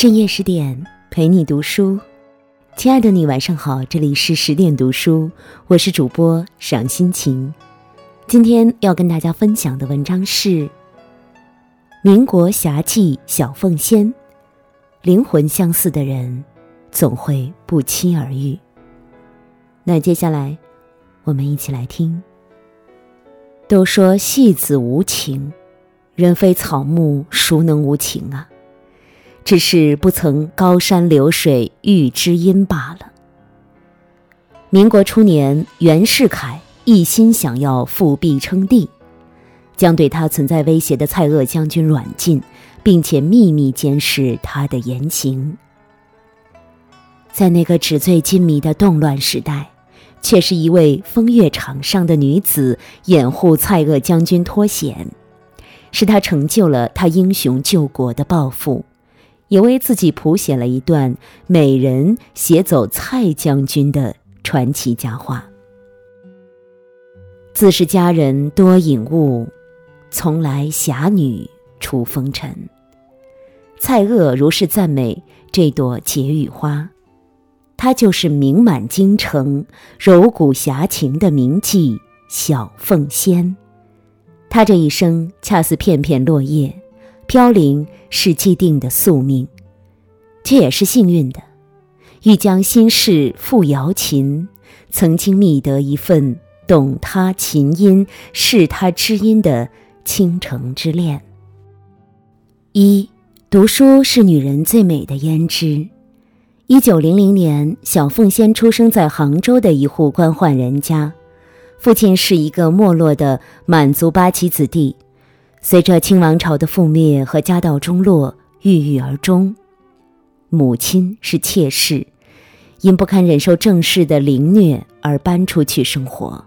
深夜十点，陪你读书。亲爱的你，晚上好，这里是十点读书，我是主播赏心情。今天要跟大家分享的文章是民国侠妓小凤仙。灵魂相似的人，总会不期而遇。那接下来，我们一起来听。都说戏子无情，人非草木，孰能无情啊？只是不曾高山流水遇知音罢了。民国初年，袁世凯一心想要复辟称帝，将对他存在威胁的蔡锷将军软禁，并且秘密监视他的言行。在那个纸醉金迷的动乱时代，却是一位风月场上的女子掩护蔡锷将军脱险，使他成就了他英雄救国的抱负。也为自己谱写了一段美人携走蔡将军的传奇佳话。自是佳人多隐雾，从来侠女出风尘。蔡锷如是赞美这朵解语花，她就是名满京城、柔骨侠情的名妓小凤仙。她这一生恰似片片落叶。飘零是既定的宿命，却也是幸运的，欲将心事付瑶琴，曾经觅得一份懂他琴音、是他知音的倾城之恋。一读书是女人最美的胭脂。一九零零年，小凤仙出生在杭州的一户官宦人家，父亲是一个没落的满族八旗子弟。随着清王朝的覆灭和家道中落，郁郁而终。母亲是妾室，因不堪忍受正室的凌虐而搬出去生活。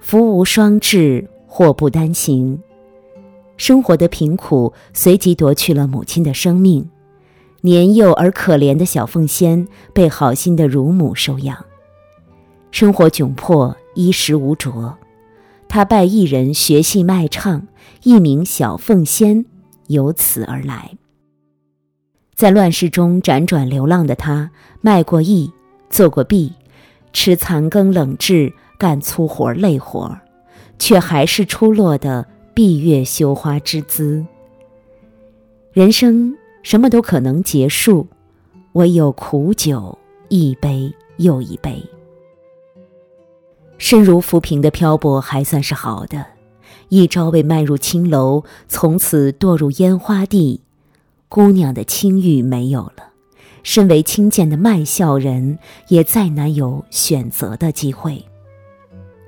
福无双至，祸不单行，生活的贫苦随即夺去了母亲的生命。年幼而可怜的小凤仙被好心的乳母收养，生活窘迫，衣食无着。他拜艺人学戏卖唱，艺名小凤仙，由此而来。在乱世中辗转流浪的他，卖过艺，做过婢，吃残羹冷炙，干粗活累活，却还是出落的闭月羞花之姿。人生什么都可能结束，唯有苦酒一杯又一杯。身如浮萍的漂泊还算是好的，一朝被卖入青楼，从此堕入烟花地，姑娘的清誉没有了。身为清贱的卖笑人，也再难有选择的机会。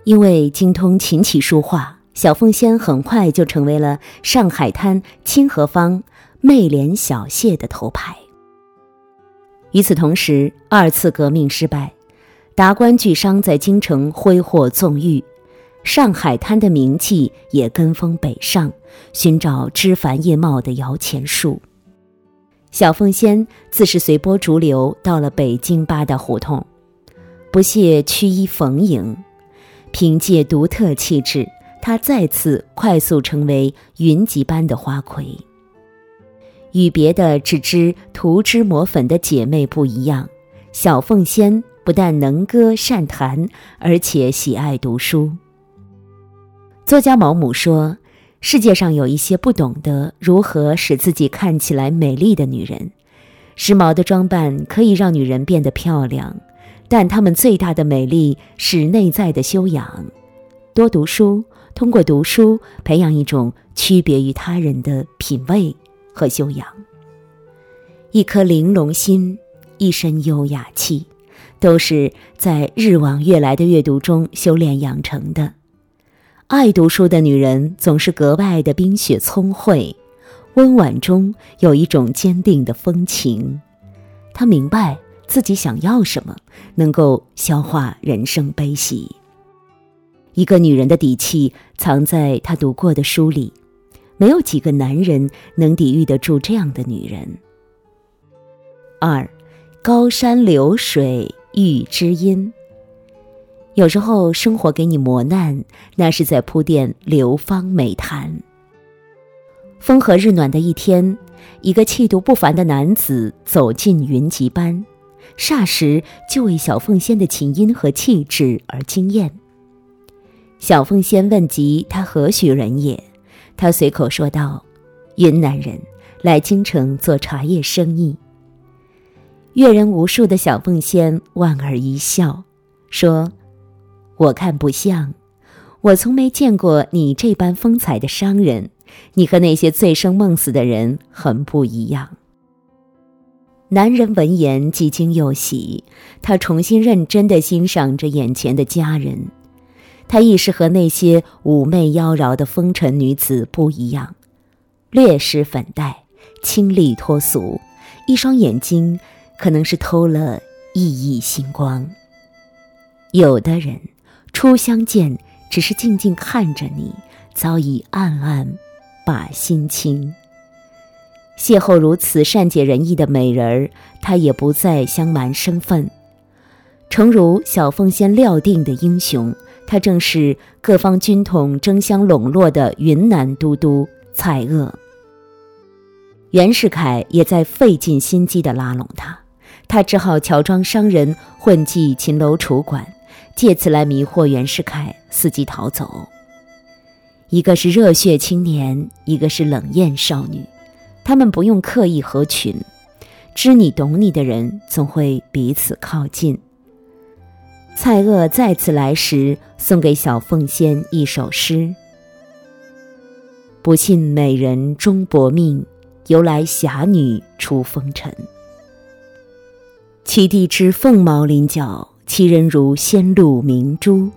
因为精通琴棋书画，小凤仙很快就成为了上海滩清河坊媚脸小谢的头牌。与此同时，二次革命失败。达官巨商在京城挥霍纵欲，上海滩的名气也跟风北上，寻找枝繁叶茂的摇钱树。小凤仙自是随波逐流，到了北京八大胡同，不屑趋衣逢迎，凭借独特气质，她再次快速成为云集般的花魁。与别的只知涂脂抹粉的姐妹不一样，小凤仙。不但能歌善弹，而且喜爱读书。作家毛姆说：“世界上有一些不懂得如何使自己看起来美丽的女人。时髦的装扮可以让女人变得漂亮，但她们最大的美丽是内在的修养。多读书，通过读书培养一种区别于他人的品味和修养。一颗玲珑心，一身优雅气。”都是在日往月来的阅读中修炼养成的。爱读书的女人总是格外的冰雪聪慧，温婉中有一种坚定的风情。她明白自己想要什么，能够消化人生悲喜。一个女人的底气藏在她读过的书里，没有几个男人能抵御得住这样的女人。二，高山流水。遇知音。有时候生活给你磨难，那是在铺垫流芳美谈。风和日暖的一天，一个气度不凡的男子走进云集班，霎时就为小凤仙的琴音和气质而惊艳。小凤仙问及他何许人也，他随口说道：“云南人，来京城做茶叶生意。”阅人无数的小凤仙莞尔一笑，说：“我看不像，我从没见过你这般风采的商人。你和那些醉生梦死的人很不一样。”男人闻言既惊又喜，他重新认真地欣赏着眼前的佳人。她亦是和那些妩媚妖娆的风尘女子不一样，略施粉黛，清丽脱俗，一双眼睛可能是偷了熠熠星光。有的人初相见，只是静静看着你，早已暗暗把心倾。邂逅如此善解人意的美人儿，他也不再相瞒身份，诚如小凤仙料定的英雄。他正是各方军统争相笼络的云南都督蔡锷。袁世凯也在费尽心机地拉拢他，他只好乔装商人混迹秦楼楚馆，借此来迷惑袁世凯，伺机逃走。一个是热血青年，一个是冷艳少女，他们不用刻意合群，知你懂你的人总会彼此靠近。蔡锷再次来时，送给小凤仙一首诗：“不信美人终薄命，由来侠女出风尘。其地之凤毛麟角，其人如仙露明珠。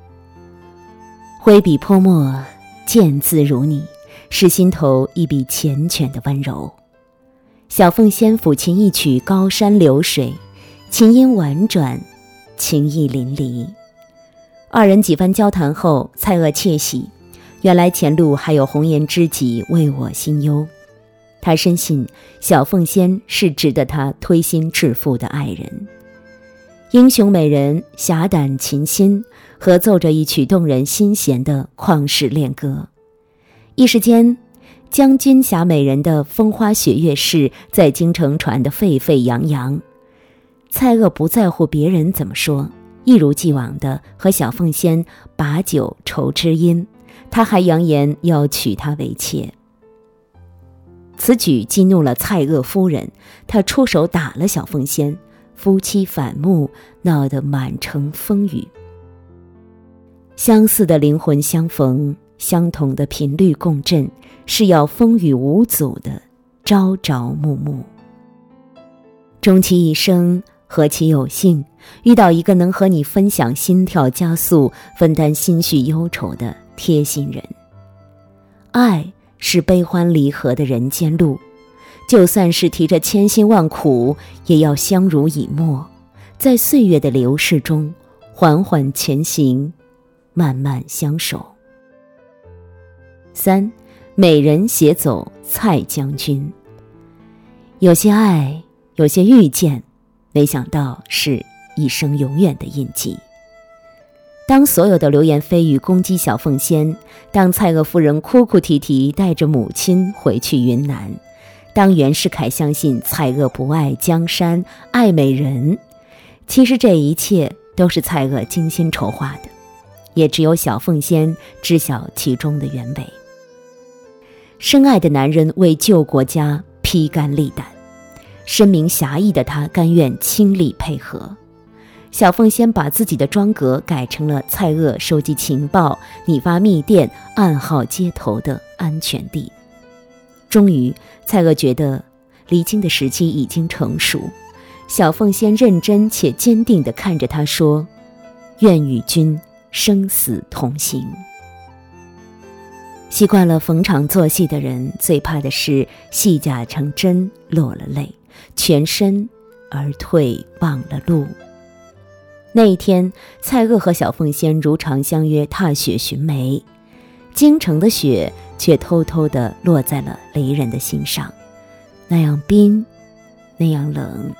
挥笔泼墨，见字如你，是心头一笔缱绻的温柔。”小凤仙抚琴一曲《高山流水》，琴音婉转。情意淋漓，二人几番交谈后，蔡锷窃喜，原来前路还有红颜知己为我心忧。他深信小凤仙是值得他推心置腹的爱人。英雄美人侠胆琴心，合奏着一曲动人心弦的旷世恋歌。一时间，将军侠美人的风花雪月事在京城传得沸沸扬扬。蔡锷不在乎别人怎么说，一如既往的和小凤仙把酒酬知音，他还扬言要娶她为妾。此举激怒了蔡锷夫人，他出手打了小凤仙，夫妻反目，闹得满城风雨。相似的灵魂相逢，相同的频率共振，是要风雨无阻的朝朝暮暮。终其一生。何其有幸遇到一个能和你分享心跳加速、分担心绪忧愁的贴心人。爱是悲欢离合的人间路，就算是提着千辛万苦，也要相濡以沫，在岁月的流逝中缓缓前行，慢慢相守。三，美人携走蔡将军。有些爱，有些遇见。没想到是一生永远的印记。当所有的流言蜚语攻击小凤仙，当蔡锷夫人哭哭啼啼带着母亲回去云南，当袁世凯相信蔡锷不爱江山爱美人，其实这一切都是蔡锷精心筹划的，也只有小凤仙知晓其中的原委。深爱的男人为救国家披肝沥胆。深明侠义的他，甘愿倾力配合。小凤仙把自己的庄阁改成了蔡锷收集情报、拟发密电、暗号接头的安全地。终于，蔡锷觉得离京的时机已经成熟。小凤仙认真且坚定地看着他说：“愿与君生死同行。”习惯了逢场作戏的人，最怕的是戏假成真，落了泪。全身而退，忘了路。那一天，蔡锷和小凤仙如常相约踏雪寻梅，京城的雪却偷偷地落在了离人的心上，那样冰，那样冷。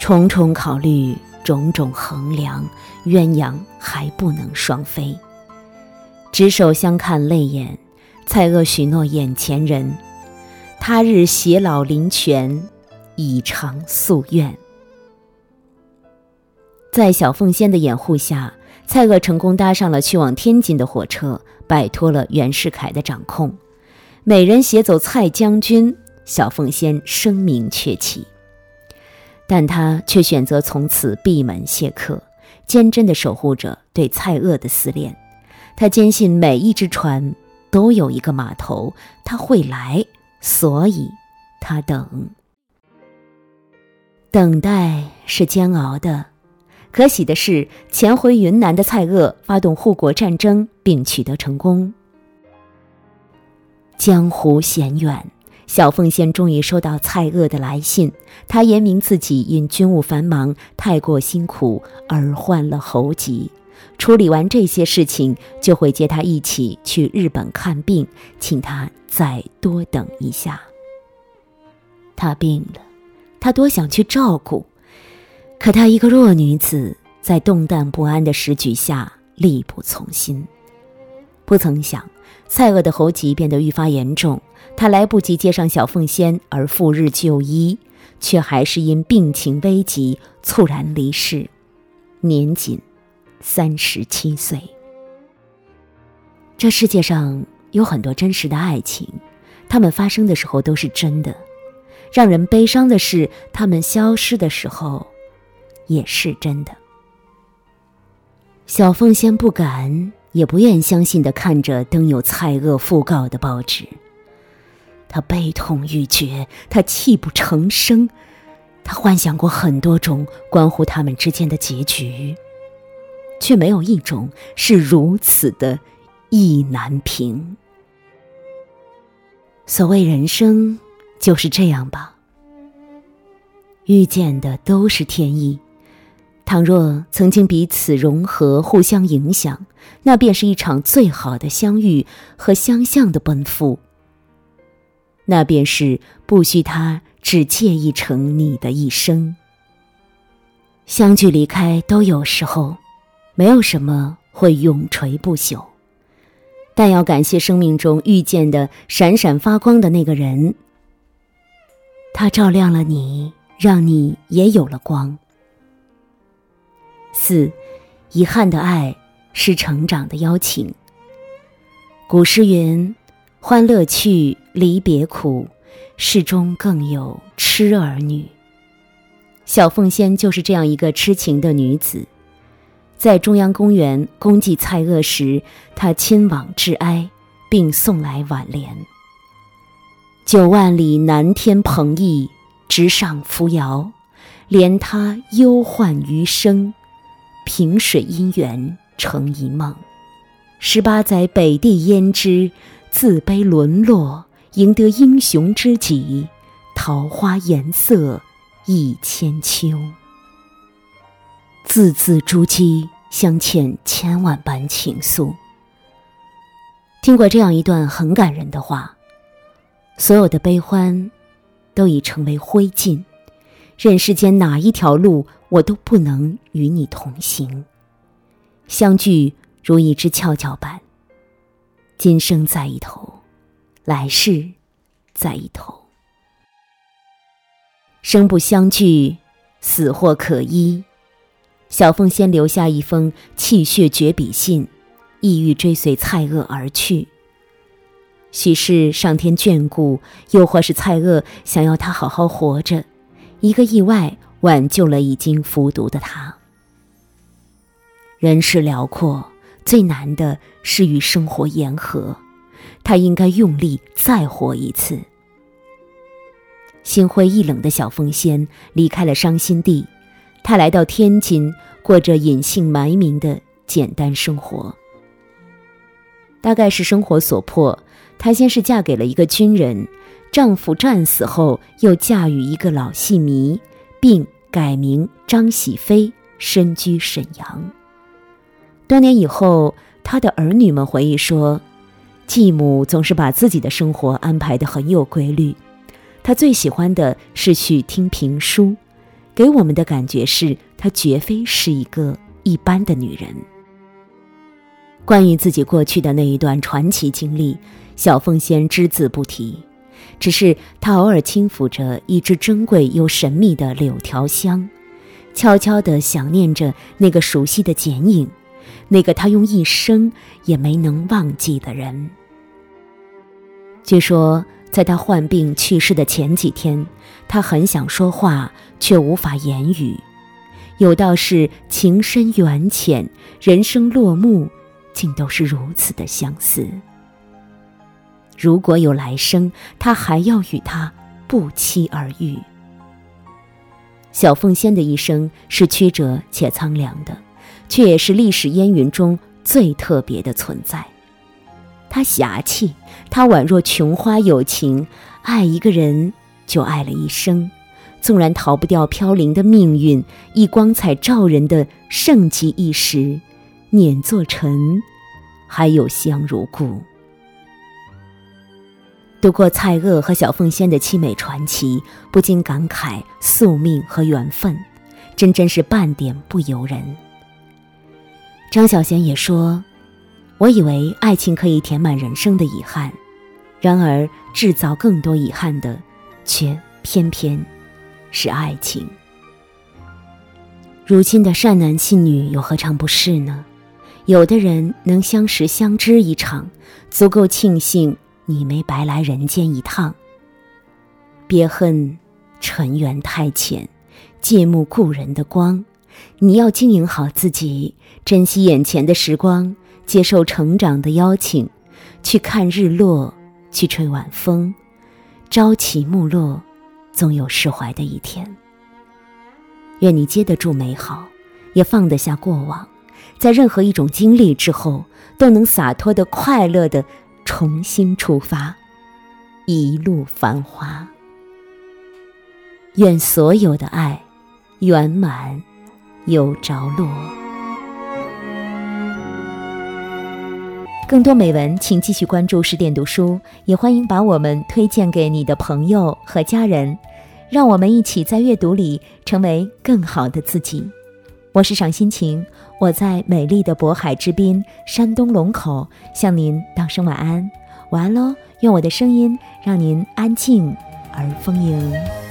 重重考虑，种种衡量，鸳鸯还不能双飞。执手相看泪眼，蔡锷许诺眼前人。他日偕老临泉，以偿夙愿。在小凤仙的掩护下，蔡锷成功搭上了去往天津的火车，摆脱了袁世凯的掌控。美人携走蔡将军，小凤仙声名鹊起。但他却选择从此闭门谢客，坚贞地守护着对蔡锷的思念。他坚信每一只船都有一个码头，他会来，所以他等。等待是煎熬的。可喜的是，潜回云南的蔡锷发动护国战争，并取得成功。江湖险远，小凤仙终于收到蔡锷的来信。他言明自己因军务繁忙，太过辛苦而患了喉疾。处理完这些事情，就会接他一起去日本看病，请他再多等一下。他病了，他多想去照顾。可她一个弱女子，在动荡不安的时局下力不从心。不曾想，蔡锷的喉疾变得愈发严重，他来不及接上小凤仙而赴日就医，却还是因病情危急猝然离世，年仅三十七岁。这世界上有很多真实的爱情，它们发生的时候都是真的；让人悲伤的是，它们消失的时候。也是真的。小凤仙不敢也不愿相信的看着登有蔡锷讣告的报纸，他悲痛欲绝，他泣不成声，他幻想过很多种关乎他们之间的结局，却没有一种是如此的意难平。所谓人生就是这样吧，遇见的都是天意。倘若曾经彼此融合、互相影响，那便是一场最好的相遇和相向的奔赴。那便是不需他只介意成你的一生。相聚离开都有时候，没有什么会永垂不朽。但要感谢生命中遇见的闪闪发光的那个人，他照亮了你，让你也有了光。四，遗憾的爱是成长的邀请。古诗云：“欢乐去，离别苦，世中更有痴儿女。”小凤仙就是这样一个痴情的女子。在中央公园公祭蔡锷时，她亲往致哀，并送来挽联：“九万里南天蓬翼，直上扶摇，怜他忧患余生。”萍水姻缘成一梦，十八载北地胭脂，自卑沦落，赢得英雄知己，桃花颜色一千秋。字字珠玑，镶嵌千万般情愫。听过这样一段很感人的话：所有的悲欢，都已成为灰烬。任世间哪一条路，我都不能与你同行。相聚如一只跷跷板，今生在一头，来世在一头。生不相聚，死或可依。小凤仙留下一封泣血绝笔信，意欲追随蔡锷而去。许是上天眷顾，又或是蔡锷想要他好好活着。一个意外挽救了已经服毒的他。人世辽阔，最难的是与生活言和。他应该用力再活一次。心灰意冷的小凤仙离开了伤心地，她来到天津，过着隐姓埋名的简单生活。大概是生活所迫，她先是嫁给了一个军人。丈夫战死后，又嫁与一个老戏迷，并改名张喜飞，身居沈阳。多年以后，他的儿女们回忆说，继母总是把自己的生活安排得很有规律。他最喜欢的是去听评书，给我们的感觉是她绝非是一个一般的女人。关于自己过去的那一段传奇经历，小凤仙只字不提。只是他偶尔轻抚着一支珍贵又神秘的柳条香，悄悄地想念着那个熟悉的剪影，那个他用一生也没能忘记的人。据说，在他患病去世的前几天，他很想说话，却无法言语。有道是情深缘浅，人生落幕，竟都是如此的相似。如果有来生，他还要与他不期而遇。小凤仙的一生是曲折且苍凉的，却也是历史烟云中最特别的存在。她侠气，她宛若琼花有情，爱一个人就爱了一生。纵然逃不掉飘零的命运，亦光彩照人的盛极一时，碾作尘，还有香如故。读过蔡锷和小凤仙的凄美传奇，不禁感慨宿命和缘分，真真是半点不由人。张小娴也说：“我以为爱情可以填满人生的遗憾，然而制造更多遗憾的，却偏偏是爱情。如今的善男信女又何尝不是呢？有的人能相识相知一场，足够庆幸。”你没白来人间一趟。别恨尘缘太浅，借目故人的光。你要经营好自己，珍惜眼前的时光，接受成长的邀请，去看日落，去吹晚风。朝起暮落，总有释怀的一天。愿你接得住美好，也放得下过往，在任何一种经历之后，都能洒脱的、快乐的。重新出发，一路繁华。愿所有的爱圆满有着落。更多美文，请继续关注十点读书，也欢迎把我们推荐给你的朋友和家人，让我们一起在阅读里成为更好的自己。我是赏心情，我在美丽的渤海之滨，山东龙口，向您道声晚安，晚安喽！用我的声音让您安静而丰盈。